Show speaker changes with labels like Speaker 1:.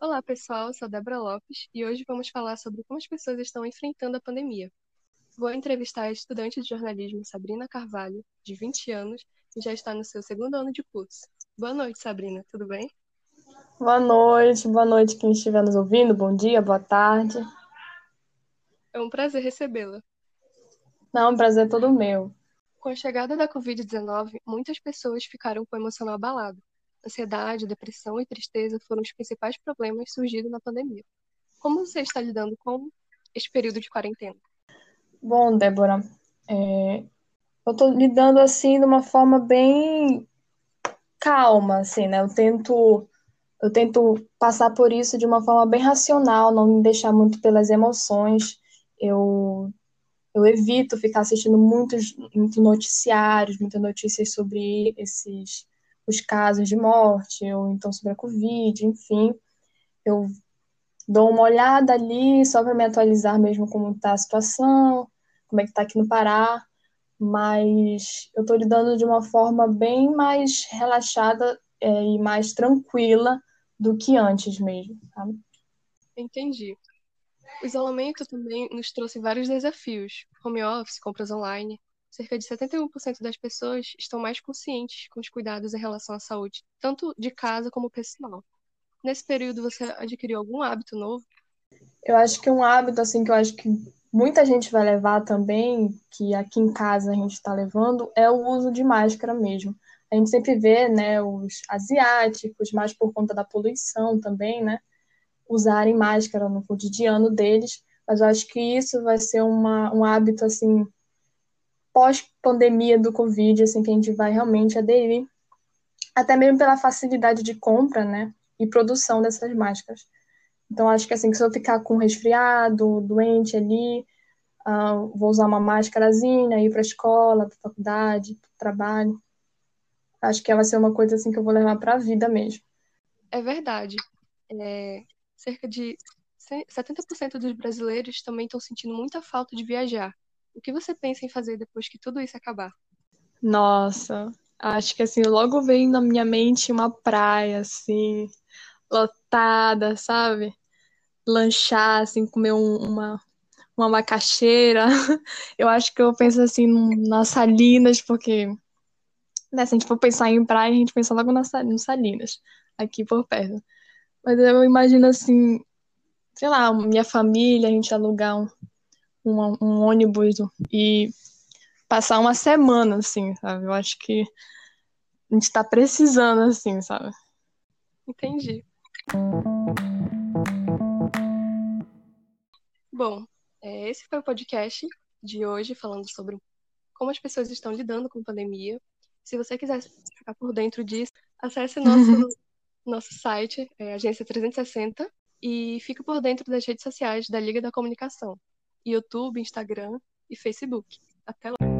Speaker 1: Olá, pessoal. Eu sou a Débora Lopes e hoje vamos falar sobre como as pessoas estão enfrentando a pandemia. Vou entrevistar a estudante de jornalismo Sabrina Carvalho, de 20 anos, que já está no seu segundo ano de curso. Boa noite, Sabrina. Tudo bem?
Speaker 2: Boa noite, boa noite quem estiver nos ouvindo. Bom dia, boa tarde.
Speaker 1: É um prazer recebê-la.
Speaker 2: Não, o prazer é todo meu.
Speaker 1: Com a chegada da Covid-19, muitas pessoas ficaram com o emocional abalado. Ansiedade, depressão e tristeza foram os principais problemas surgidos na pandemia. Como você está lidando com este período de quarentena?
Speaker 2: Bom, Débora, é... eu estou lidando assim de uma forma bem calma, assim, né? Eu tento, eu tento passar por isso de uma forma bem racional, não me deixar muito pelas emoções. Eu, eu evito ficar assistindo muitos, muitos noticiários, muitas notícias sobre esses os casos de morte, ou então sobre a Covid, enfim. Eu dou uma olhada ali só para me atualizar mesmo como está a situação, como é que está aqui no Pará, mas eu estou lidando de uma forma bem mais relaxada é, e mais tranquila do que antes mesmo, sabe?
Speaker 1: Entendi. O isolamento também nos trouxe vários desafios, home office, compras online, cerca de 71% das pessoas estão mais conscientes com os cuidados em relação à saúde, tanto de casa como pessoal. Nesse período, você adquiriu algum hábito novo?
Speaker 2: Eu acho que um hábito, assim, que eu acho que muita gente vai levar também, que aqui em casa a gente está levando, é o uso de máscara mesmo. A gente sempre vê, né, os asiáticos, mais por conta da poluição também, né, usarem máscara no cotidiano deles, mas eu acho que isso vai ser uma, um hábito, assim, pós-pandemia do Covid, assim, que a gente vai realmente aderir, até mesmo pela facilidade de compra, né, e produção dessas máscaras. Então, acho que, assim, se eu ficar com resfriado, doente ali, uh, vou usar uma máscarazinha, ir para a escola, para faculdade, para trabalho. Acho que ela vai ser uma coisa, assim, que eu vou levar para a vida mesmo.
Speaker 1: É verdade. É, cerca de 70% dos brasileiros também estão sentindo muita falta de viajar. O que você pensa em fazer depois que tudo isso acabar?
Speaker 2: Nossa, acho que assim, logo vem na minha mente uma praia, assim, lotada, sabe? Lanchar, assim, comer um, uma, uma macaxeira. Eu acho que eu penso assim nas Salinas, porque né, se a gente for pensar em praia, a gente pensa logo nas Salinas, aqui por perto. Mas eu imagino assim, sei lá, minha família, a gente alugar um, um, um ônibus e passar uma semana, assim, sabe? Eu acho que a gente tá precisando, assim, sabe?
Speaker 1: Entendi. Bom, é, esse foi o podcast de hoje, falando sobre como as pessoas estão lidando com a pandemia. Se você quiser ficar por dentro disso, acesse nosso, nosso site, é, Agência 360, e fique por dentro das redes sociais da Liga da Comunicação. YouTube, Instagram e Facebook. Até lá!